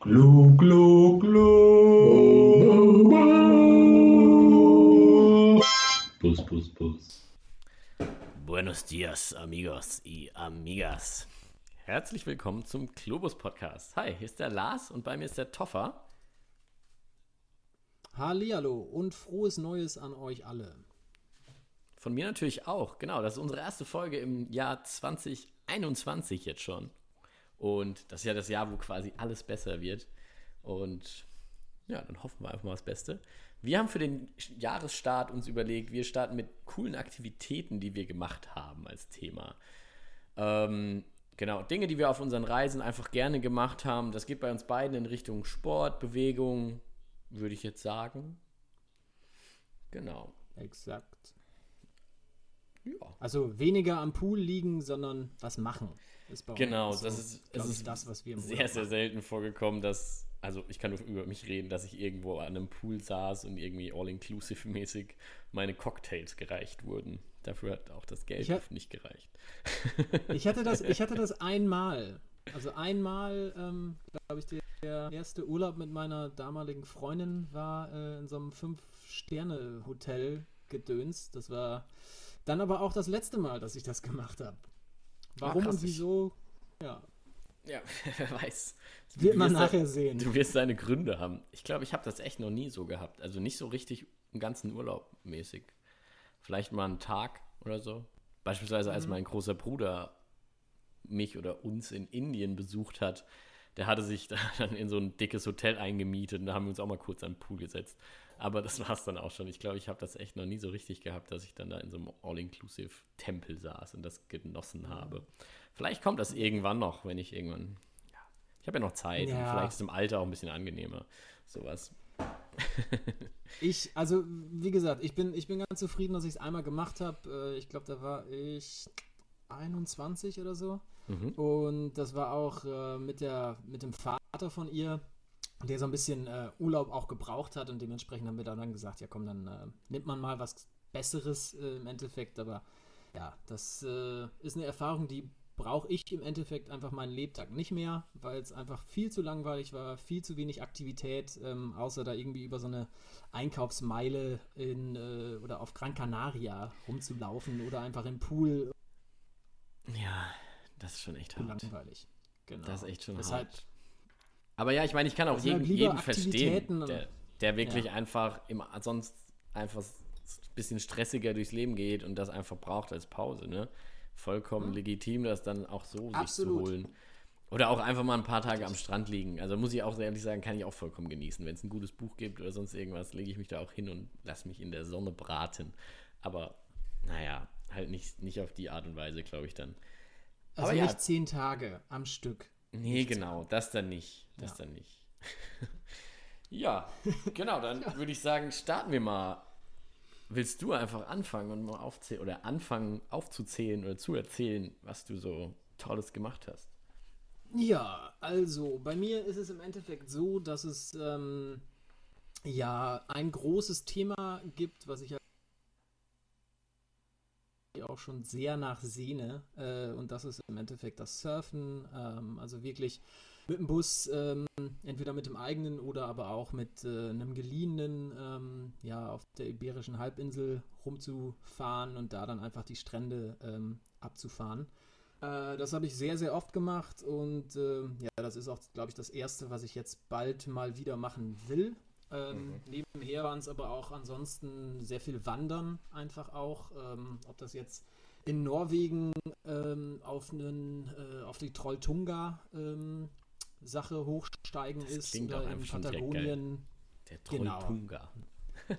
Glu, glu, glu. Bus, bus, bus. Buenos dias, amigos y amigas. Herzlich willkommen zum Globus Podcast. Hi, hier ist der Lars und bei mir ist der Toffer. Hallihallo und frohes Neues an euch alle. Von mir natürlich auch, genau. Das ist unsere erste Folge im Jahr 2021 jetzt schon. Und das ist ja das Jahr, wo quasi alles besser wird. Und ja, dann hoffen wir einfach mal das Beste. Wir haben für den Jahresstart uns überlegt, wir starten mit coolen Aktivitäten, die wir gemacht haben als Thema. Ähm, genau, Dinge, die wir auf unseren Reisen einfach gerne gemacht haben. Das geht bei uns beiden in Richtung Sport, Bewegung, würde ich jetzt sagen. Genau. Exakt. Also weniger am Pool liegen, sondern was machen. Ist bei Genau, uns das ist, ich, ist das, was wir im sehr, sehr selten vorgekommen, dass, also ich kann nur über mich reden, dass ich irgendwo an einem Pool saß und irgendwie all-inclusive-mäßig meine Cocktails gereicht wurden. Dafür hat auch das Geld oft nicht gereicht. Ich hatte das, ich hatte das einmal. Also einmal, ähm, glaube ich, der, erste Urlaub mit meiner damaligen Freundin war äh, in so einem Fünf-Sterne-Hotel gedöns. Das war dann aber auch das letzte Mal, dass ich das gemacht habe. Warum krass, und wieso? Ja, Ja, wer weiß. wird Du man wirst da- nachher sehen. Du wirst deine Gründe haben. Ich glaube, ich habe das echt noch nie so gehabt. Also nicht so richtig einen ganzen Urlaub mäßig. Vielleicht mal einen Tag oder so. Beispielsweise, Mhm. als mein großer Bruder mich oder uns in Indien besucht hat, der hatte sich da dann in so ein dickes Hotel eingemietet und da haben wir uns auch mal kurz an den Pool gesetzt. Aber das war es dann auch schon. Ich glaube, ich habe das echt noch nie so richtig gehabt, dass ich dann da in so einem All-Inclusive-Tempel saß und das genossen habe. Vielleicht kommt das irgendwann noch, wenn ich irgendwann. Ja, ich habe ja noch Zeit und Ja. vielleicht ist es im Alter auch ein bisschen angenehmer. Sowas. Ich, also wie gesagt, ich bin, ich bin ganz zufrieden, dass ich es einmal gemacht habe. Ich glaube, da war ich 21 oder so. Mhm. Und das war auch äh, mit, der, mit dem Vater von ihr, der so ein bisschen äh, Urlaub auch gebraucht hat. Und dementsprechend haben wir dann gesagt, ja komm, dann äh, nimmt man mal was Besseres äh, im Endeffekt. Aber ja, das äh, ist eine Erfahrung, die brauche ich im Endeffekt einfach meinen Lebtag nicht mehr, weil es einfach viel zu langweilig war, viel zu wenig Aktivität, ähm, außer da irgendwie über so eine Einkaufsmeile in, äh, oder auf Gran Canaria rumzulaufen oder einfach im Pool. Ja, das ist schon echt hart. Langweilig. Genau. Das ist echt schon Deshalb, hart. Aber ja, ich meine, ich kann auch jeden, halt jeden verstehen, der, der wirklich Ja. einfach immer sonst einfach ein bisschen stressiger durchs Leben geht und das einfach braucht als Pause, ne? Vollkommen legitim, das dann auch so sich zu Mhm. Absolut. holen. Oder auch einfach mal ein paar Tage am Strand liegen. Also muss ich auch ehrlich sagen, kann ich auch vollkommen genießen. Wenn es ein gutes Buch gibt oder sonst irgendwas, lege ich mich da auch hin und lasse mich in der Sonne braten. Aber naja, halt nicht, nicht auf die Art und Weise, glaube ich dann. Also Aber ja. nicht zehn Tage am Stück. Nee, Nichts genau, das dann nicht. Das Ja. dann nicht. ja, genau, dann würde ich sagen, starten wir mal. Willst du einfach anfangen und mal aufzählen oder anfangen aufzuzählen oder zu erzählen, was du so Tolles gemacht hast? Ja, also bei mir ist es im Endeffekt so, dass es ähm, ja ein großes Thema gibt, was ich ja auch schon sehr nach sehne. Äh, und das ist im Endeffekt das Surfen. Ähm, also wirklich mit dem Bus, ähm, entweder mit dem eigenen oder aber auch mit äh, einem geliehenen, ähm, ja, auf der Iberischen Halbinsel rumzufahren und da dann einfach die Strände ähm, abzufahren. Äh, das habe ich sehr, sehr oft gemacht und ähm, ja, das ist auch, glaube ich, das Erste, was ich jetzt bald mal wieder machen will. Ähm, Nebenher waren es aber auch ansonsten sehr viel Wandern einfach auch. Ähm, ob das jetzt in Norwegen ähm, auf, einen, äh, auf die Trolltunga ähm, Sache hochsteigen Das ist oder in Patagonien Der Genau. Trolltunga.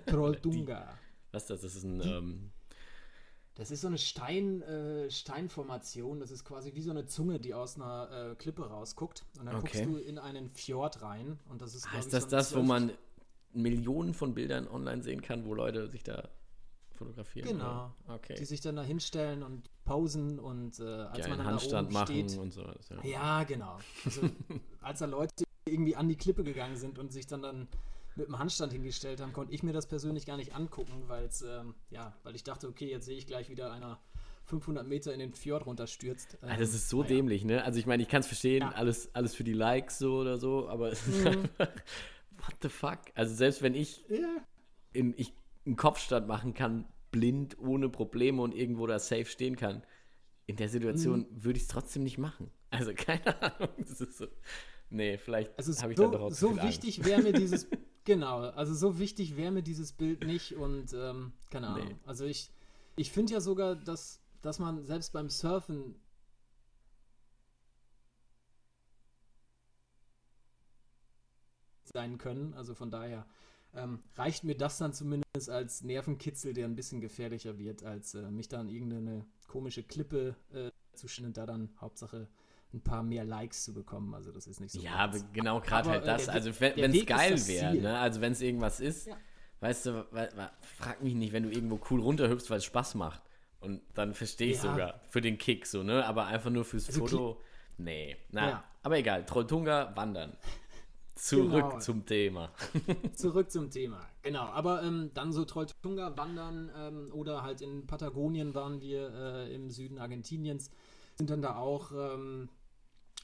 Trolltunga. Was ist das? Das ist ein. Ähm, Das ist so eine Stein, äh, Steinformation. Das ist quasi wie so eine Zunge, die aus einer äh, Klippe rausguckt. Und dann Okay. guckst du in einen Fjord rein. Und das ist, heißt ich, das so das, wo 12 man Millionen von Bildern online sehen kann, wo Leute sich da fotografieren? Genau. Okay. die sich dann da hinstellen und posen und äh, als Die man dann Handstand da oben machen steht. und so. Das ja- Ja, genau. Also, als da Leute irgendwie an die Klippe gegangen sind und sich dann dann mit dem Handstand hingestellt haben, konnte ich mir das persönlich gar nicht angucken, weil ähm, ja, weil ich dachte, okay, jetzt sehe ich gleich wieder einer 500 Meter in den Fjord runterstürzt. Ah, das Ähm, ist so naja. dämlich, ne? Also ich meine, ich kann es verstehen, Ja. alles, alles für die Likes so oder so, aber es ist Mhm. einfach, what the fuck? Also selbst wenn ich, Ja, in, ich einen Kopfstand machen kann, blind, ohne Probleme und irgendwo da safe stehen kann, in der Situation Mhm. würde ich es trotzdem nicht machen. Also keine Ahnung, das ist so, nee, vielleicht Also habe ich dann doch so, auch zu so wichtig wäre mir dieses, genau, also so wichtig wäre mir dieses Bild nicht und ähm, keine Ahnung. Nee. Also ich, ich finde ja sogar, dass, dass man selbst beim Surfen sein können. Also von daher ähm, reicht mir das dann zumindest als Nervenkitzel, der ein bisschen gefährlicher wird, als äh, mich dann irgendeine komische Klippe äh, zu schneiden und da dann Hauptsache ein paar mehr Likes zu bekommen. Also das ist nicht so. Ja, aber meins. genau gerade halt äh, das. der also wenn es geil wäre, ne? Also wenn es irgendwas ist, Ja. weißt du, frag mich nicht, wenn du irgendwo cool runterhüpfst, weil es Spaß macht. Und dann verstehe ich Ja. sogar für den Kick so, ne? Aber einfach nur fürs Also Foto. Nee. Na, Ja. aber egal. Trolltunga, wandern. Zurück Genau. zum Thema. Zurück zum Thema. Genau, aber ähm, dann so Trolltunga wandern ähm, oder halt in Patagonien waren wir äh, im Süden Argentiniens, sind dann da auch ähm,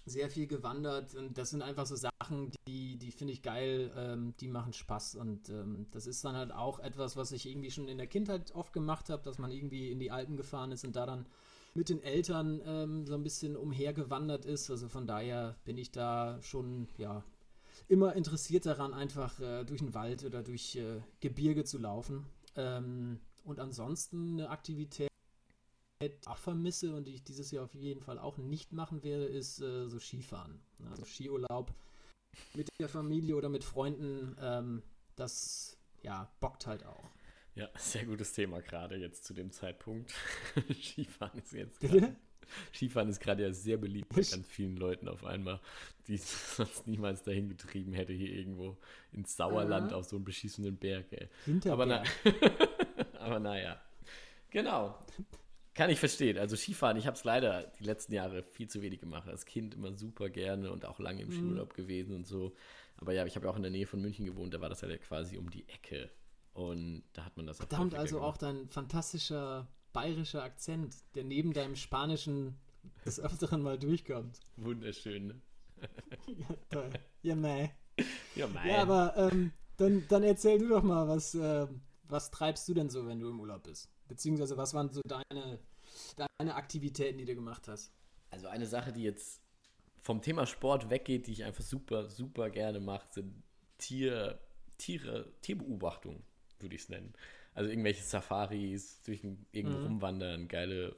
sehr viel gewandert und das sind einfach so Sachen, die, die finde ich geil, ähm, die machen Spaß und ähm, das ist dann halt auch etwas, was ich irgendwie schon in der Kindheit oft gemacht habe, dass man irgendwie in die Alpen gefahren ist und da dann mit den Eltern ähm, so ein bisschen umhergewandert ist. Also von daher bin ich da schon, ja, immer interessiert daran, einfach äh, durch den Wald oder durch äh, Gebirge zu laufen. Ähm, und ansonsten eine Aktivität, die ich auch vermisse und die ich dieses Jahr auf jeden Fall auch nicht machen werde, ist äh, so Skifahren. Also Skiurlaub mit der Familie oder mit Freunden, ähm, das ja, bockt halt auch. Ja, sehr gutes Thema gerade jetzt zu dem Zeitpunkt. Skifahren ist jetzt Bitte? Skifahren ist gerade ja sehr beliebt bei ganz vielen Leuten auf einmal, die es sonst niemals dahin getrieben hätte, hier irgendwo ins Sauerland Aha. auf so einen beschissenen Berg, ey. Hinterberg. Aber, na, aber naja. Genau. Kann ich verstehen. Also Skifahren, ich habe es leider die letzten Jahre viel zu wenig gemacht. Als Kind immer super gerne und auch lange im Mhm. Skiurlaub gewesen und so. Aber ja, ich habe ja auch in der Nähe von München gewohnt, da war das halt quasi um die Ecke. Und da hat man das auch Verdammt, also gemacht. auch dein fantastischer bayerischer Akzent, der neben deinem Spanischen des Öfteren mal durchkommt. Wunderschön, ne? Ja, toll. Ja, mei. Ja, mein. Ja, aber ähm, dann, dann erzähl du doch mal, was, äh, was treibst du denn so, wenn du im Urlaub bist? Beziehungsweise, was waren so deine, deine Aktivitäten, die du gemacht hast? Also eine Sache, die jetzt vom Thema Sport weggeht, die ich einfach super, super gerne mache, sind Tier, Tiere, Tierbeobachtung, würde ich es nennen. Also irgendwelche Safaris, durch irgendwo Mhm. rumwandern, geile,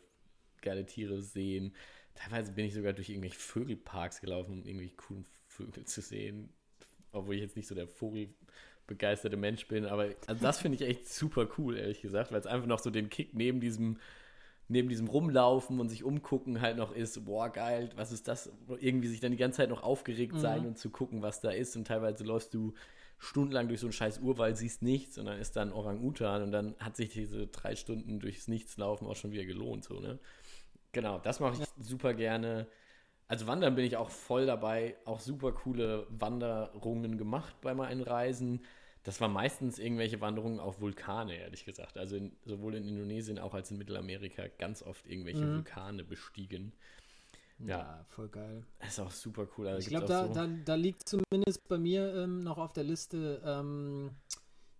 geile Tiere sehen. Teilweise bin ich sogar durch irgendwelche Vögelparks gelaufen, um irgendwelche coolen Vögel zu sehen. Obwohl ich jetzt nicht so der vogelbegeisterte Mensch bin, aber also das finde ich echt super cool, ehrlich gesagt, weil es einfach noch so den Kick neben diesem neben diesem Rumlaufen und sich umgucken halt noch ist, boah, geil, was ist das? Irgendwie sich dann die ganze Zeit noch aufgeregt Mhm. sein und zu gucken, was da ist. Und teilweise läufst du stundenlang durch so einen scheiß Urwald, siehst nichts und dann ist da ein Orang-Utan und dann hat sich diese drei Stunden durchs Nichtslaufen auch schon wieder gelohnt, so, ne? Genau, das mache ich super gerne. Also Wandern bin ich auch voll dabei, auch super coole Wanderungen gemacht bei meinen Reisen. Das war meistens irgendwelche Wanderungen auf Vulkane, ehrlich gesagt. Also in, sowohl in Indonesien auch als in Mittelamerika ganz oft irgendwelche Mhm. Vulkane bestiegen. Ja. voll geil. Ist auch super cool. Also Ich glaube, da, so- da, da liegt zumindest bei mir ähm, noch auf der Liste ähm,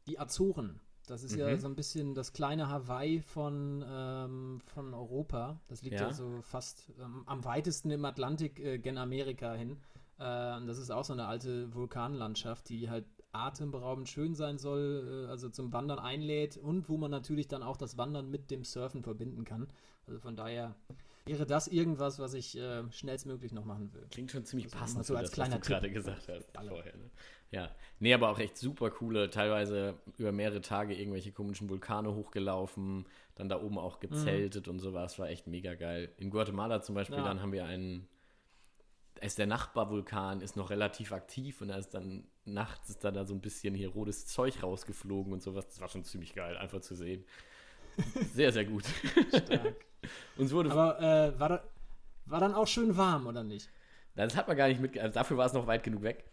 die Azoren. Das ist ja Mhm. so ein bisschen das kleine Hawaii von, ähm, von Europa. Das liegt ja, Ja. so fast ähm, am weitesten im Atlantik äh, gen Amerika hin. Äh, das ist auch so eine alte Vulkanlandschaft, die halt atemberaubend schön sein soll, äh, also zum Wandern einlädt und wo man natürlich dann auch das Wandern mit dem Surfen verbinden kann. Also von daher wäre das irgendwas, was ich äh, schnellstmöglich noch machen will. Klingt schon ziemlich Also passend so als das, was du kleiner gerade gesagt hast vorher. Ne? Ja, nee, aber auch echt super coole, teilweise über mehrere Tage irgendwelche komischen Vulkane hochgelaufen, dann da oben auch gezeltet und sowas, war echt mega geil. In Guatemala zum Beispiel, Ja. dann haben wir einen, ist der Nachbarvulkan, ist noch relativ aktiv und da ist dann nachts ist da, da so ein bisschen hier rotes Zeug rausgeflogen und sowas. Das war schon ziemlich geil, einfach zu sehen. Sehr, sehr gut. Stark. Uns wurde Aber äh, war, da, war dann auch schön warm, oder nicht? Das hat man gar nicht mit, also dafür war es noch weit genug weg.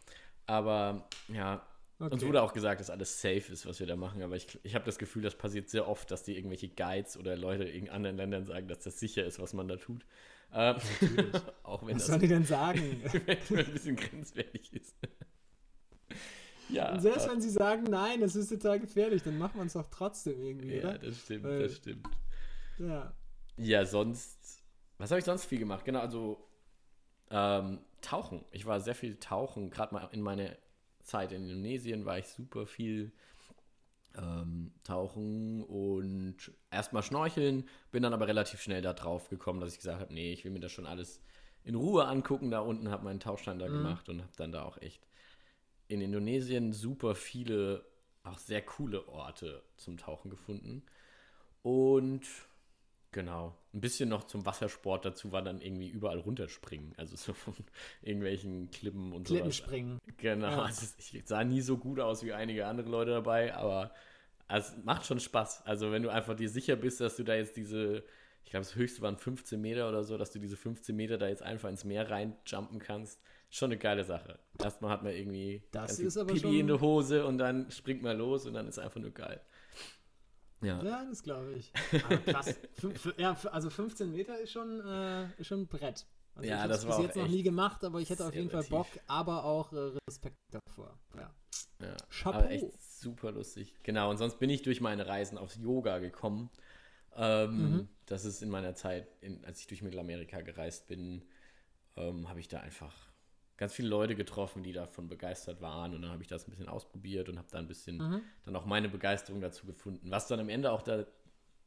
Aber ja, Uns Okay. wurde auch gesagt, dass alles safe ist, was wir da machen, aber ich, ich habe das Gefühl, das passiert sehr oft, dass die irgendwelche Guides oder Leute in anderen Ländern sagen, dass das sicher ist, was man da tut. Ähm, auch wenn Was das soll die denn sagen? eventuell ein bisschen grenzwertig ist. ja, Und selbst äh, wenn sie sagen, nein, es ist total gefährlich, dann macht man es doch trotzdem irgendwie, ja, oder? das stimmt, Weil- das stimmt. Ja. Ja, sonst, was habe ich sonst viel gemacht? Genau, also ähm, Tauchen. Ich war sehr viel tauchen, gerade mal in meiner Zeit in Indonesien war ich super viel ähm, tauchen und erstmal schnorcheln, bin dann aber relativ schnell da drauf gekommen, dass ich gesagt habe, nee, ich will mir das schon alles in Ruhe angucken da unten, habe meinen Tauchschein da gemacht und habe dann da auch echt in Indonesien super viele, auch sehr coole Orte zum Tauchen gefunden. Und genau, ein bisschen noch zum Wassersport dazu war dann irgendwie überall runterspringen, also so von irgendwelchen Klippen und sowas. Klippenspringen. Genau, Ja. also ich sah nie so gut aus wie einige andere Leute dabei, aber es macht schon Spaß. Also wenn du einfach dir sicher bist, dass du da jetzt diese, ich glaube das höchste waren 15 Meter oder so, dass du diese 15 Meter da jetzt einfach ins Meer reinjumpen kannst, schon eine geile Sache. Erstmal hat man irgendwie Das ist aber Pipi schon- in der Hose und dann springt man los und dann ist einfach nur geil. Ja, Ja, das glaube ich. Aber krass. Fün- fün- ja, also 15 Meter ist schon, äh, ist schon ein Brett. Also Ja, ich habe das bis jetzt noch nie gemacht, aber ich hätte auf jeden Fall Bock, aber auch äh, Respekt davor. Ja. Ja, Chapeau. aber echt super lustig. Genau, und sonst bin ich durch meine Reisen aufs Yoga gekommen. Ähm, Mhm. Das ist in meiner Zeit, in, als ich durch Mittelamerika gereist bin, ähm, habe ich da einfach ganz viele Leute getroffen, die davon begeistert waren. Und dann habe ich das ein bisschen ausprobiert und habe da ein bisschen Mhm. dann auch meine Begeisterung dazu gefunden. Was dann am Ende auch da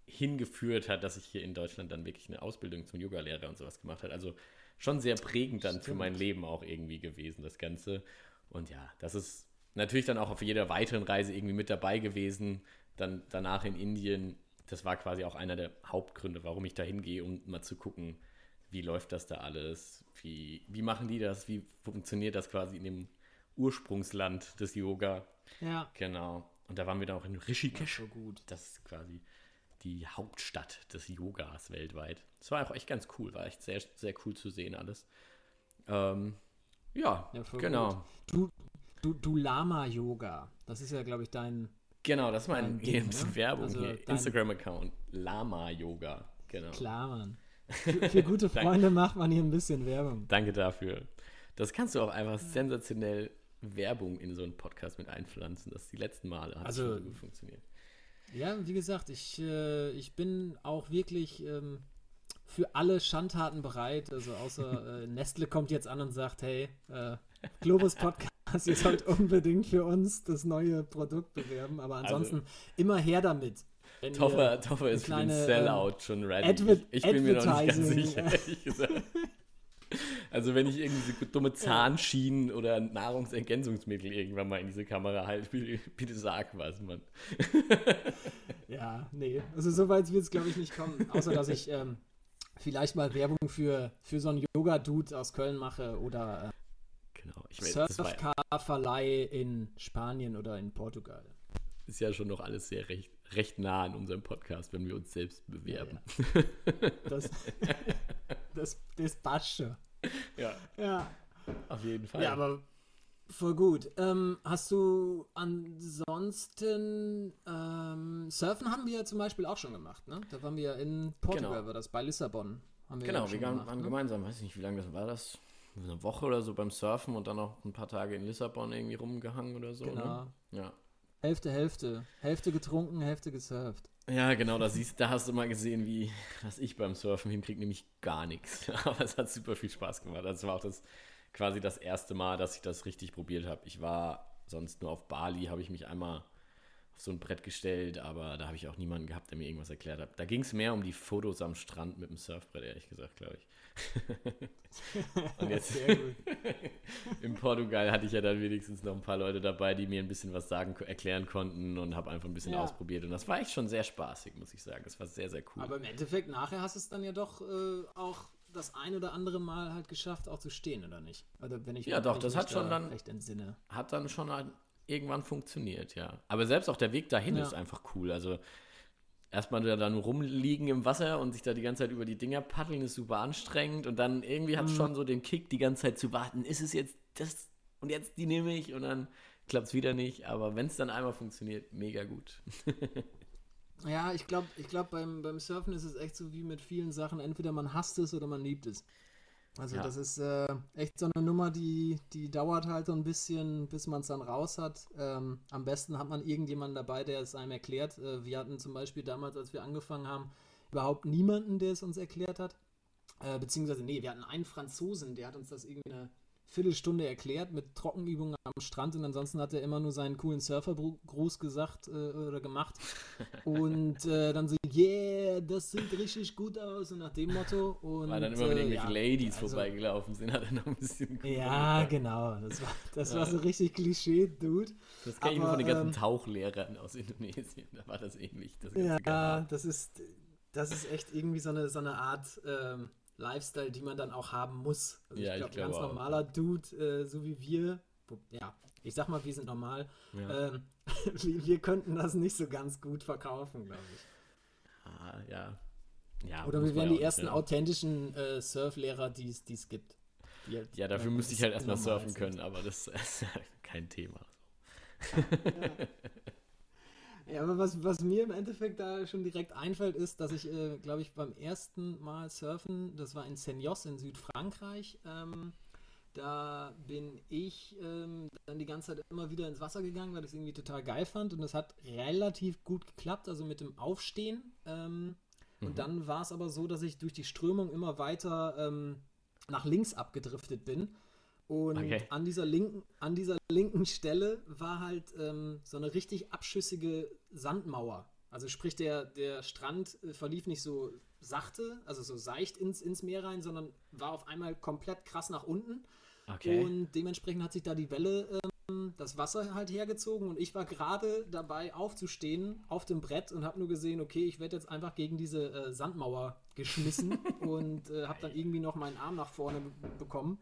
hingeführt hat, dass ich hier in Deutschland dann wirklich eine Ausbildung zum Yogalehrer und sowas gemacht habe. Also schon sehr prägend dann für Stimmt. mein Leben auch irgendwie gewesen, das Ganze. Und ja, das ist natürlich dann auch auf jeder weiteren Reise irgendwie mit dabei gewesen. Dann danach in Indien, das war quasi auch einer der Hauptgründe, warum ich da hingehe, um mal zu gucken, wie läuft das da alles, wie, wie machen die das, wie funktioniert das quasi in dem Ursprungsland des Yoga. Ja, Genau. Und da waren wir dann auch in Rishikesh. so gut. Das ist quasi die Hauptstadt des Yogas weltweit. Das war auch echt ganz cool, war echt sehr, sehr cool zu sehen alles. Ähm, ja, Ja, genau. Du, du, du Lama-Yoga. Das ist ja, glaube ich, dein. Genau, das ist mein Ding, ne? Werbung Also hier. Instagram-Account. Lama Yoga. Genau. Klar, Mann. Für, für gute Freunde macht man hier ein bisschen Werbung. Danke dafür. Das kannst du auch einfach sensationell Werbung in so einen Podcast mit einpflanzen. Das die letzten Male hat Also- schon gut funktioniert. Ja, wie gesagt, ich, äh, ich bin auch wirklich ähm, für alle Schandtaten bereit. Also außer äh, Nestle kommt jetzt an und sagt, hey, äh, Globus Podcast, ihr sollt unbedingt für uns das neue Produkt bewerben. Aber ansonsten immer her damit. Wenn Toffer, Toffer ist für den kleine, Sellout schon ready. Adver- ich, ich bin mir noch nicht ganz sicher, ehrlich gesagt. Also wenn ich irgendwie so dumme Zahnschienen oder Nahrungsergänzungsmittel irgendwann mal in diese Kamera halte, bitte, bitte sag was, Mann. Ja, nee. Also so weit wird es, glaube ich, nicht kommen. Außer, dass ich ähm, vielleicht mal Werbung für, für so einen Yoga-Dude aus Köln mache oder Genau. Ich äh, war, Surfcar-Verleih in Spanien oder in Portugal. ist ja schon noch alles sehr recht, recht nah an unserem Podcast, wenn wir uns selbst bewerben. Das, das, das passt schon. Ja, Ja. auf jeden Fall. ja, aber voll gut. Ähm, hast du ansonsten ähm, Surfen haben wir ja zum Beispiel auch schon gemacht, ne? Da waren wir ja in Portugal, Genau. war das bei Lissabon. Haben wir ja Genau, auch wir waren, gemacht, ne? gemeinsam, weiß ich nicht, wie lange das war das? Eine Woche oder so beim Surfen und dann noch ein paar Tage in Lissabon irgendwie rumgehangen oder so. Genau. Ne? Ja. Hälfte, Hälfte. Hälfte getrunken, Hälfte gesurft. Ja, genau, da, siehst, da hast du mal gesehen, wie was ich beim Surfen hinkriege, nämlich gar nichts. Aber es hat super viel Spaß gemacht. Also es war auch das quasi das erste Mal, dass ich das richtig probiert habe. Ich war sonst nur auf Bali, habe ich mich einmal auf so ein Brett gestellt, aber da habe ich auch niemanden gehabt, der mir irgendwas erklärt hat. Da ging es mehr um die Fotos am Strand mit dem Surfbrett, ehrlich gesagt, glaube ich. Und jetzt in Portugal hatte ich ja dann wenigstens noch ein paar Leute dabei, die mir ein bisschen was sagen, erklären konnten und habe einfach ein bisschen Ja. ausprobiert. Und das war echt schon sehr spaßig, muss ich sagen. Das war sehr, sehr cool. Aber im Endeffekt, nachher hast du es dann ja doch äh, auch das ein oder andere Mal halt geschafft, auch zu stehen, oder nicht? Oder wenn ich Ja, doch, das hat schon da dann- recht entsinne. hat dann schon halt irgendwann funktioniert, ja. Aber selbst auch der Weg dahin Ja. ist einfach cool. Also erstmal da dann rumliegen im Wasser und sich da die ganze Zeit über die Dinger paddeln, ist super anstrengend. Und dann irgendwie Mhm. hat es schon so den Kick, die ganze Zeit zu warten, ist es jetzt das und jetzt die nehme ich und dann klappt es wieder nicht, aber wenn es dann einmal funktioniert, mega gut. Ja, ich glaube, ich glaub, beim, beim Surfen ist es echt so wie mit vielen Sachen, entweder man hasst es oder man liebt es. Also Ja. das ist äh, echt so eine Nummer, die, die dauert halt so ein bisschen, bis man es dann raus hat. Ähm, am besten hat man irgendjemanden dabei, der es einem erklärt. Äh, wir hatten zum Beispiel damals, als wir angefangen haben, überhaupt niemanden, der es uns erklärt hat. Äh, beziehungsweise, nee, wir hatten einen Franzosen, der hat uns das irgendwie eine Viertelstunde erklärt mit Trockenübungen am Strand und ansonsten hat er immer nur seinen coolen Surfergruß gesagt äh, oder gemacht. Und äh, dann so, yeah, das sieht richtig gut aus und nach dem Motto. Und, Weil dann immer, wenn äh, irgendwelche ja, Ladies also- vorbeigelaufen sind, hat er noch ein bisschen. Ja, genau. Das war, das war Ja. so richtig Klischee-Dude. Das kenne ich nur von den ganzen ähm, Tauchlehrern aus Indonesien. Da war das ähnlich. Das Ja, das ist, das ist echt irgendwie so eine, so eine Art ähm, Lifestyle, die man dann auch haben muss. Also Ja, ich glaube, ein ganz auch. normaler Dude, äh, so wie wir, ja, ich sag mal, wir sind normal, Ja. ähm, wir, wir könnten das nicht so ganz gut verkaufen, glaube ich. Ah, ja. ja. Oder wir wären ja die ersten ja. authentischen äh, Surflehrer, die es gibt. Die halt, Ja, dafür äh, müsste ich halt erstmal surfen sind. können, aber das ist ja kein Thema. Ja, aber was, was mir im Endeffekt da schon direkt einfällt, ist, dass ich, äh, glaube ich, beim ersten Mal surfen, das war in Senyos in Südfrankreich, ähm, da bin ich ähm, dann die ganze Zeit immer wieder ins Wasser gegangen, weil ich es irgendwie total geil fand und das hat relativ gut geklappt, also mit dem Aufstehen. Ähm, Mhm. Und dann war es aber so, dass ich durch die Strömung immer weiter ähm, nach links abgedriftet bin. Und Okay. an, dieser linken, an dieser linken Stelle war halt ähm, so eine richtig abschüssige Sandmauer. Also sprich, der, der Strand äh, verlief nicht so sachte, also so seicht ins, ins Meer rein, sondern war auf einmal komplett krass nach unten. Okay. Und dementsprechend hat sich da die Welle, ähm, das Wasser halt hergezogen und ich war gerade dabei aufzustehen auf dem Brett und habe nur gesehen, okay, ich werde jetzt einfach gegen diese äh, Sandmauer geschmissen und äh, habe dann irgendwie noch meinen Arm nach vorne be bekommen.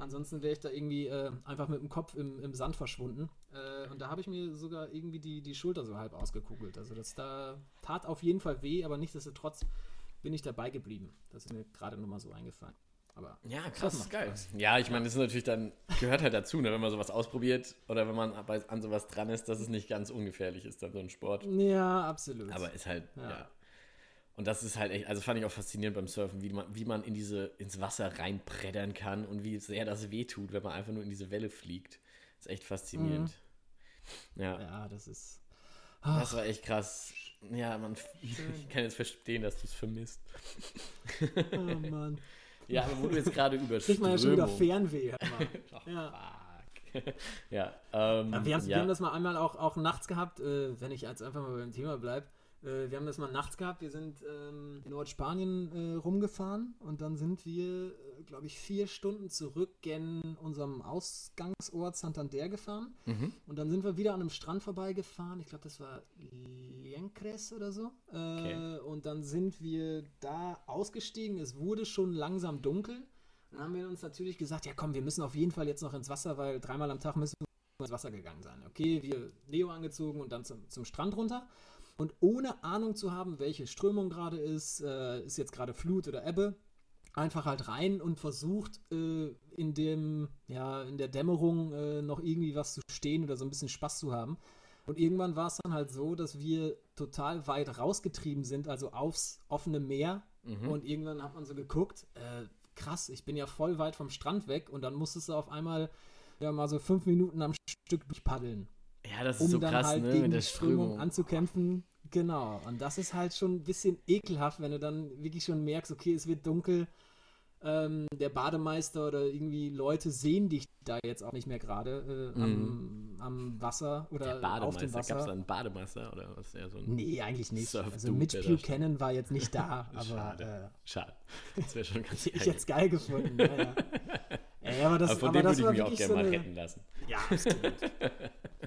Ansonsten wäre ich da irgendwie äh, einfach mit dem Kopf im, im Sand verschwunden. Äh, und da habe ich mir sogar irgendwie die, die Schulter so halb ausgekugelt. Also das da tat auf jeden Fall weh, aber nichtsdestotrotz bin ich dabei geblieben. Das ist mir gerade nochmal so eingefallen. Aber Ja, krass, geil. Spaß. Ja, ich meine, das ist natürlich dann, gehört halt dazu, ne, wenn man sowas ausprobiert oder wenn man an sowas dran ist, dass es nicht ganz ungefährlich ist, dann so ein Sport. ja, absolut. Aber ist halt, ja. Ja. Und das ist halt echt, also fand ich auch faszinierend beim Surfen, wie man, wie man in diese, ins Wasser reinpreddern kann und wie sehr das wehtut, wenn man einfach nur in diese Welle fliegt. ist echt faszinierend. Ja, Ja, das ist. das war echt krass. Ja, man, ich kann jetzt verstehen, dass du es vermisst. Oh Mann. Ja, aber wo du jetzt gerade über Kriegt man ja schon wieder Fernweh. Oh, Ja. fuck. ja, ähm, Ja, wir, haben, wir ja. haben das mal einmal auch, auch nachts gehabt, äh, wenn ich jetzt einfach mal beim Thema bleibe. Äh, wir haben das mal nachts gehabt. Wir sind ähm, in Nordspanien äh, rumgefahren und dann sind wir, äh, glaube ich, vier Stunden zurück gen unserem Ausgangsort Santander gefahren. Mhm. Und dann sind wir wieder an einem Strand vorbeigefahren. Ich glaube, das war Liencres oder so. Äh, Okay. Und dann sind wir da ausgestiegen. Es wurde schon langsam dunkel. Dann haben wir uns natürlich gesagt, ja komm, wir müssen auf jeden Fall jetzt noch ins Wasser, weil dreimal am Tag müssen wir ins Wasser gegangen sein. Okay, wir Leo angezogen und dann zum, zum Strand runter. Und ohne Ahnung zu haben, welche Strömung gerade ist, äh, ist jetzt gerade Flut oder Ebbe, einfach halt rein und versucht, äh, in dem, ja, in der Dämmerung äh, noch irgendwie was zu stehen oder so ein bisschen Spaß zu haben. Und irgendwann war es dann halt so, dass wir total weit rausgetrieben sind, also aufs offene Meer. Mhm. Und irgendwann hat man so geguckt, äh, krass, ich bin ja voll weit vom Strand weg und dann musstest du auf einmal ja mal so fünf Minuten am Stück durchpaddeln, Ja, das ist um so dann krass, halt ne, gegen mit die der Strömung Strömung. anzukämpfen. Genau. Und das ist halt schon ein bisschen ekelhaft, wenn du dann wirklich schon merkst, okay, es wird dunkel. Ähm, der Bademeister oder irgendwie Leute sehen dich da jetzt auch nicht mehr gerade äh, am, am Wasser oder Mhm. Der auf dem Wasser. gab es da einen Bademeister oder was eher so ein Nee, eigentlich nicht. Also Mitch Buchanan war jetzt nicht da, aber Schade. Schade. Das wäre schon ganz äh, ich geil. jetzt geil gefunden. Ja, ja. Ey, aber das, aber von aber dem das würde ich mich auch gerne so mal retten lassen. Ja, absolut.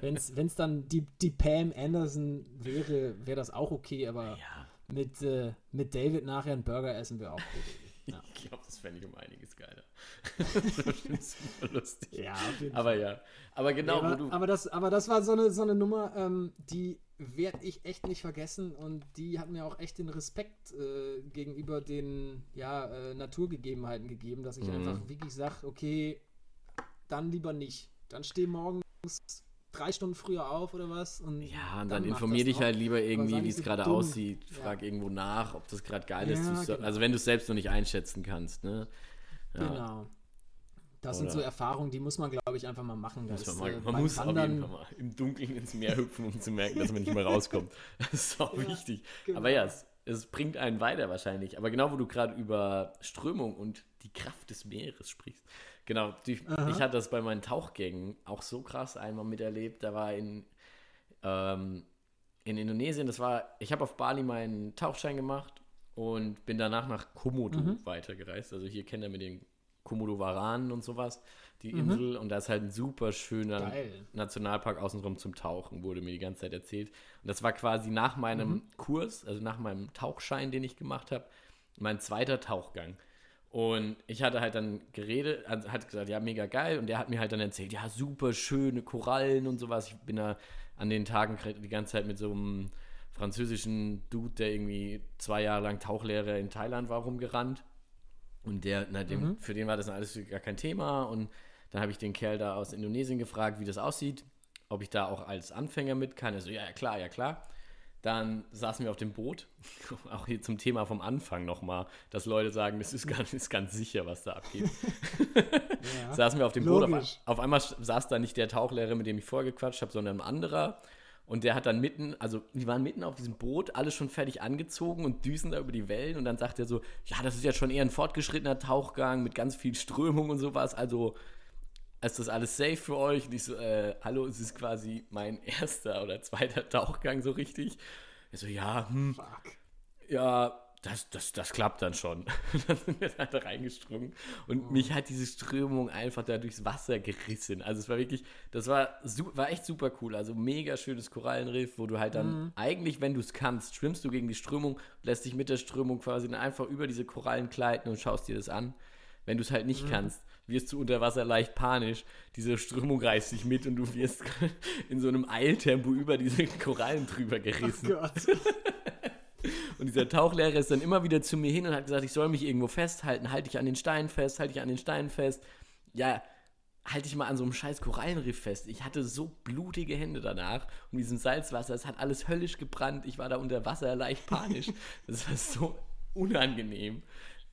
Wenn es dann die, die Pam Anderson wäre, wäre das auch okay, aber Ja, mit, äh, mit David nachher einen Burger essen wäre auch gut. Ja. ich glaube, das fände ich um einiges geiler. das super lustig. Ja, Aber ja, aber genau, ja, aber, wo du. aber, das, aber das war so eine, so eine Nummer, ähm, die werde ich echt nicht vergessen und die hat mir auch echt den Respekt äh, gegenüber den ja, äh, Naturgegebenheiten gegeben, dass ich Mhm. einfach wirklich sage, okay, dann lieber nicht. Dann steh morgens drei Stunden früher auf oder was. Und Ja, und dann, mach informier dich noch. halt lieber irgendwie, wie es gerade aussieht. Ja. Frag irgendwo nach, ob das gerade geil ist. Ja, so- genau. Also wenn du es selbst noch nicht einschätzen kannst, ne? Ja. Genau. Das sind Oder- so Erfahrungen, die muss man, glaube ich, einfach mal machen. Muss man mal, äh, man beim muss auf Wandern- jeden Fall mal im Dunkeln ins Meer hüpfen, um zu merken, dass man nicht mehr rauskommt. Das ist auch Ja, wichtig. genau. Aber ja, es, es bringt einen weiter wahrscheinlich. Aber genau, wo du gerade über Strömung und die Kraft des Meeres sprichst. Genau, die, ich hatte das bei meinen Tauchgängen auch so krass einmal miterlebt. Da war in, ähm, in Indonesien, das war, ich habe auf Bali meinen Tauchschein gemacht und bin danach nach Komodo Mhm. weitergereist. Also hier kennt ihr mit den Komodo-Varanen und sowas, die Mhm. Insel. Und da ist halt ein super schöner Geil. Nationalpark außenrum zum Tauchen, wurde mir die ganze Zeit erzählt. Und das war quasi nach meinem Mhm. Kurs, also nach meinem Tauchschein, den ich gemacht habe, mein zweiter Tauchgang. Und ich hatte halt dann geredet, also hat gesagt, ja, mega geil. Und der hat mir halt dann erzählt, ja, super schöne Korallen und sowas. Ich bin da an den Tagen die ganze Zeit mit so einem französischen Dude, der irgendwie zwei Jahre lang Tauchlehrer in Thailand war, rumgerannt. Und der, na, dem, Mhm. für den war das alles gar kein Thema. Und dann habe ich den Kerl da aus Indonesien gefragt, wie das aussieht, ob ich da auch als Anfänger mit kann. Er so, ja, ja, klar, ja, klar. Dann saßen wir auf dem Boot, auch hier zum Thema vom Anfang nochmal, dass Leute sagen, das ist ganz, ist ganz sicher, was da abgeht. Ja. saßen wir auf dem Boot. Auf, Logisch. auf einmal saß da nicht der Tauchlehrer, mit dem ich vorher gequatscht habe, sondern ein anderer. Und der hat dann mitten, also die waren mitten auf diesem Boot, alle schon fertig angezogen und düsen da über die Wellen. Und dann sagt er so, ja, das ist jetzt schon eher ein fortgeschrittener Tauchgang mit ganz viel Strömung und sowas. Also ist das alles safe für euch? Und ich so, äh, hallo, es ist quasi mein erster oder zweiter Tauchgang so richtig. Er so, ja, hm, Fuck. ja, das, das, das klappt dann schon. dann sind wir da reingesprungen und mich hat diese Strömung einfach da durchs Wasser gerissen. Also es war wirklich, das war, war echt super cool. Also mega schönes Korallenriff, wo du halt dann eigentlich, wenn du es kannst, schwimmst du gegen die Strömung, lässt dich mit der Strömung quasi dann einfach über diese Korallen gleiten und schaust dir das an. Wenn du es halt nicht kannst, wirst du unter Wasser leicht panisch. Diese Strömung reißt dich mit und du wirst in so einem Eiltempo über diese Korallen drüber gerissen. Gott. Und dieser Tauchlehrer ist dann immer wieder zu mir hin und hat gesagt, ich soll mich irgendwo festhalten, halte dich an den Stein fest, halte dich an den Stein fest. Ja, halte ich mal an so einem scheiß Korallenriff fest. Ich hatte so blutige Hände danach und diesem Salzwasser, es hat alles höllisch gebrannt. Ich war da unter Wasser leicht panisch. Das war so unangenehm.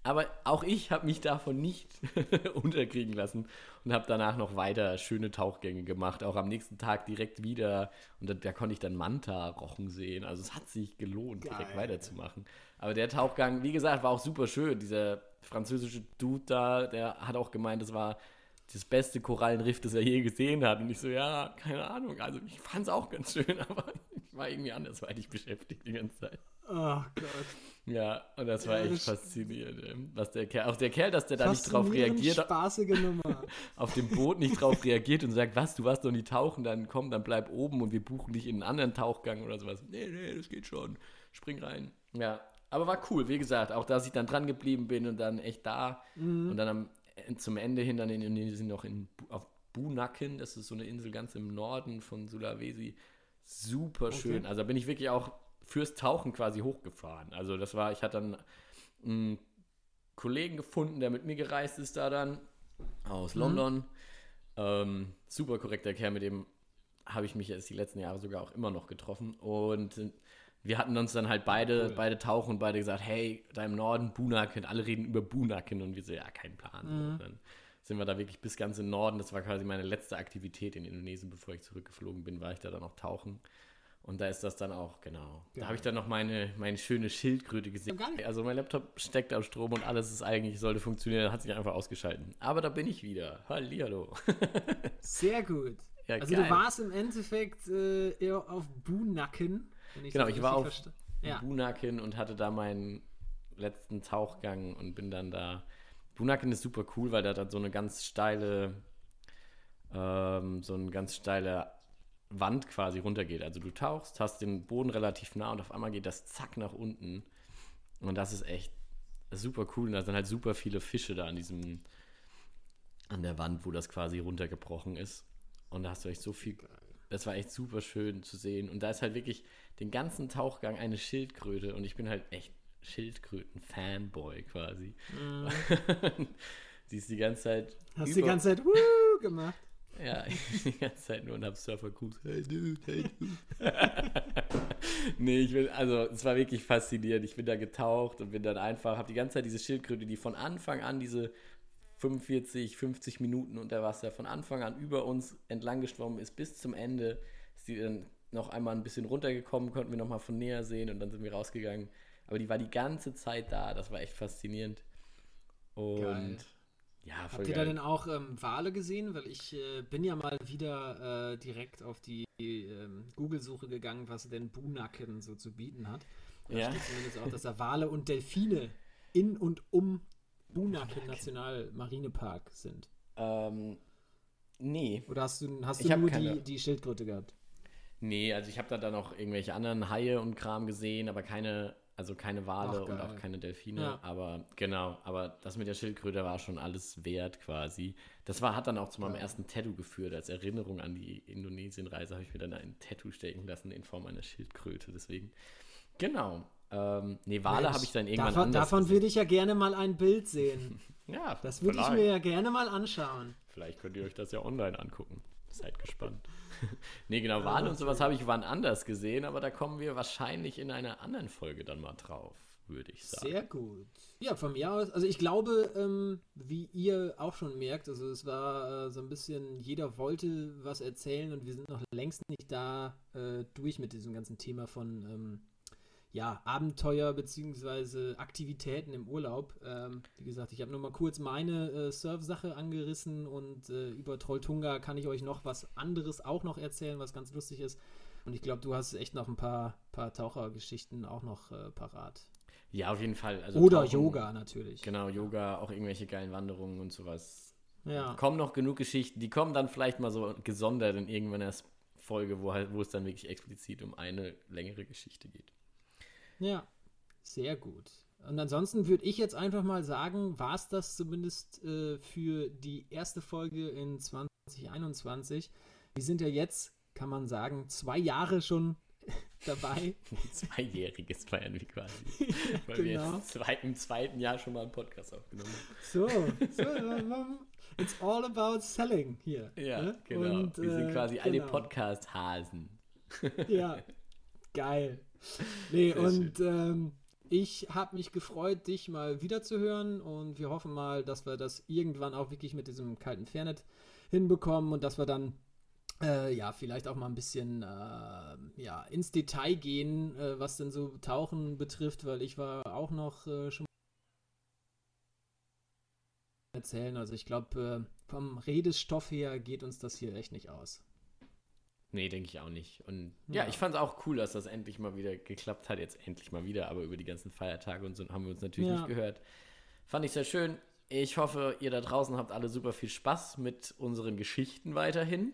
Aber auch ich habe mich davon nicht unterkriegen lassen und habe danach noch weiter schöne Tauchgänge gemacht. Auch am nächsten Tag direkt wieder. Und da, da konnte ich dann Manta-Rochen sehen. Also es hat sich gelohnt, direkt Geil. weiterzumachen. Aber der Tauchgang, wie gesagt, war auch super schön. Dieser französische Dude da, der hat auch gemeint, das war das beste Korallenriff, das er je gesehen hat. Und ich so, ja, keine Ahnung. Also ich fand es auch ganz schön, aber ich war irgendwie andersweitig beschäftigt die ganze Zeit. Oh Gott. Ja, und das war Ja, echt das- faszinierend. ähm, Was der Kerl, auch der Kerl, dass der da nicht drauf reagiert, Spaßige Nummer. auf dem Boot nicht drauf reagiert und sagt, was, du warst doch nie tauchen, dann komm, dann bleib oben und wir buchen dich in einen anderen Tauchgang oder sowas. Nee, nee, das geht schon. Spring rein. Ja, aber war cool, wie gesagt, auch dass ich dann dran geblieben bin und dann echt da Mhm. und dann am, zum Ende hin dann in Indonesien noch in, auf Bunaken, das ist so eine Insel ganz im Norden von Sulawesi. Super schön. Also da bin ich wirklich auch fürs Tauchen quasi hochgefahren. Also das war, ich hatte dann einen Kollegen gefunden, der mit mir gereist ist da dann aus London. Ähm, super korrekter Kerl, mit dem habe ich mich jetzt die letzten Jahre sogar auch immer noch getroffen. Und äh, wir hatten uns dann halt beide, Cool. beide tauchen und beide gesagt, hey, da im Norden Bunaken, alle reden über Bunaken und wir so, ja, kein Plan. Und dann sind wir da wirklich bis ganz im Norden. Das war quasi meine letzte Aktivität in Indonesien, bevor ich zurückgeflogen bin, war ich da dann noch tauchen. Und da ist das dann auch, genau. Da Geil. habe ich dann noch meine, meine schöne Schildkröte gesehen. Also mein Laptop steckt am Strom und alles ist eigentlich, sollte funktionieren, hat sich einfach ausgeschalten. Aber da bin ich wieder. Hallihallo. Sehr gut. Ja, also geil. du warst im Endeffekt äh, eher auf Bunaken. Wenn Genau, ich war auf versta- Ja. Bunaken und hatte da meinen letzten Tauchgang und bin dann da. Bunaken ist super cool, weil da dann so eine ganz steile, ähm, so eine ganz steile Wand quasi runtergeht. Also du tauchst, hast den Boden relativ nah und auf einmal geht das zack nach unten. Und das ist echt super cool. Und da sind halt super viele Fische da an diesem, an der Wand, wo das quasi runtergebrochen ist. Und da hast du echt so viel. Das war echt super schön zu sehen. Und da ist halt wirklich den ganzen Tauchgang eine Schildkröte. Und ich bin halt echt Schildkröten-Fanboy quasi. Die ist die ganze Zeit. Hast die über- ganze Zeit Woo gemacht. Ja, ich bin die ganze Zeit nur und hab Surfergruß. Hey dude, hey dude. nee, ich bin, also es war wirklich faszinierend. Ich bin da getaucht und bin dann einfach, hab die ganze Zeit diese Schildkröte, die von Anfang an diese 45, 50 Minuten unter Wasser von Anfang an über uns entlang geschwommen ist bis zum Ende. Ist die dann noch einmal ein bisschen runtergekommen, konnten wir nochmal von näher sehen und dann sind wir rausgegangen. Aber die war die ganze Zeit da, das war echt faszinierend. Und Geil. ja, voll Habt ihr geil. da denn auch ähm, Wale gesehen? Weil ich äh, bin ja mal wieder äh, direkt auf die ähm, Google-Suche gegangen, was denn Bunaken so zu bieten hat. Da Ja. steht zumindest auch, dass da Wale und Delfine in und um Bunaken Nationalmarinepark sind. Ähm, nee. Oder hast du, hast Ich du nur keine- die, die Schildkröte gehabt? Nee, also ich habe da dann noch irgendwelche anderen Haie und Kram gesehen, aber keine, also keine Wale Ach, und auch keine Delfine. Ja. Aber genau, aber das mit der Schildkröte war schon alles wert quasi. Das war, hat dann auch zu meinem Geil. ersten Tattoo geführt. Als Erinnerung an die Indonesien-Reise habe ich mir dann ein Tattoo stecken lassen in Form einer Schildkröte. Deswegen, genau. Ähm, nee, Wale habe ich dann irgendwann Davon, anders davon würde ich ja gerne mal ein Bild sehen. Ja, Das würde ich mir ja gerne mal anschauen. Vielleicht könnt ihr euch das ja online angucken. Seid gespannt. nee, genau, Wale und sowas habe ich wann anders gesehen, aber da kommen wir wahrscheinlich in einer anderen Folge dann mal drauf, würde ich sagen. Sehr gut. Ja, von mir aus. Also ich glaube, ähm, wie ihr auch schon merkt, also es war äh, so ein bisschen, jeder wollte was erzählen und wir sind noch längst nicht da äh, durch mit diesem ganzen Thema von ähm, ja, Abenteuer beziehungsweise Aktivitäten im Urlaub. Ähm, wie gesagt, ich habe nur mal kurz meine äh, Surf-Sache angerissen und äh, über Trolltunga kann ich euch noch was anderes auch noch erzählen, was ganz lustig ist. Und ich glaube, du hast echt noch ein paar, paar Tauchergeschichten auch noch äh, parat. Ja, auf jeden Fall. Also Oder Tauchen- Yoga natürlich. Genau, Yoga, auch irgendwelche geilen Wanderungen und sowas. Ja. Kommen noch genug Geschichten, die kommen dann vielleicht mal so gesondert in irgendeiner Folge, wo, halt, wo es dann wirklich explizit um eine längere Geschichte geht. Ja, sehr gut. Und ansonsten würde ich jetzt einfach mal sagen, war es das zumindest äh, für die erste Folge in 2021. Wir sind ja jetzt, kann man sagen, zwei Jahre schon dabei. Ein Zweijähriges feiern wir quasi. Weil wir Genau. jetzt zwei, im zweiten Jahr schon mal einen Podcast aufgenommen haben. So, so it's all about selling hier. Ja, ne? genau. Und, wir sind äh, quasi alle genau. Podcast-Hasen. Ja, geil. Nee, Sehr und ähm, ich habe mich gefreut, dich mal wiederzuhören und wir hoffen mal, dass wir das irgendwann auch wirklich mit diesem kalten Fernet hinbekommen und dass wir dann äh, ja vielleicht auch mal ein bisschen äh, ja, ins Detail gehen, äh, was denn so Tauchen betrifft, weil ich war auch noch äh, schon erzählen. Also ich glaube, äh, vom Redestoff her geht uns das hier echt nicht aus. Nee, denke ich auch nicht. Und ja, Ja. ich fand es auch cool, dass das endlich mal wieder geklappt hat. Jetzt endlich mal wieder, aber über die ganzen Feiertage und so haben wir uns natürlich Ja. nicht gehört. Fand ich sehr schön. Ich hoffe, ihr da draußen habt alle super viel Spaß mit unseren Geschichten weiterhin.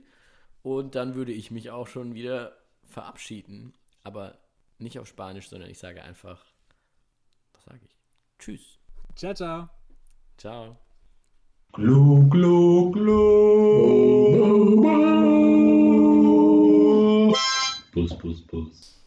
Und dann würde ich mich auch schon wieder verabschieden. Aber nicht auf Spanisch, sondern ich sage einfach, was sage ich? Tschüss. Ciao, ciao. Ciao. Glu, glu, glu. Bus, bus, bus.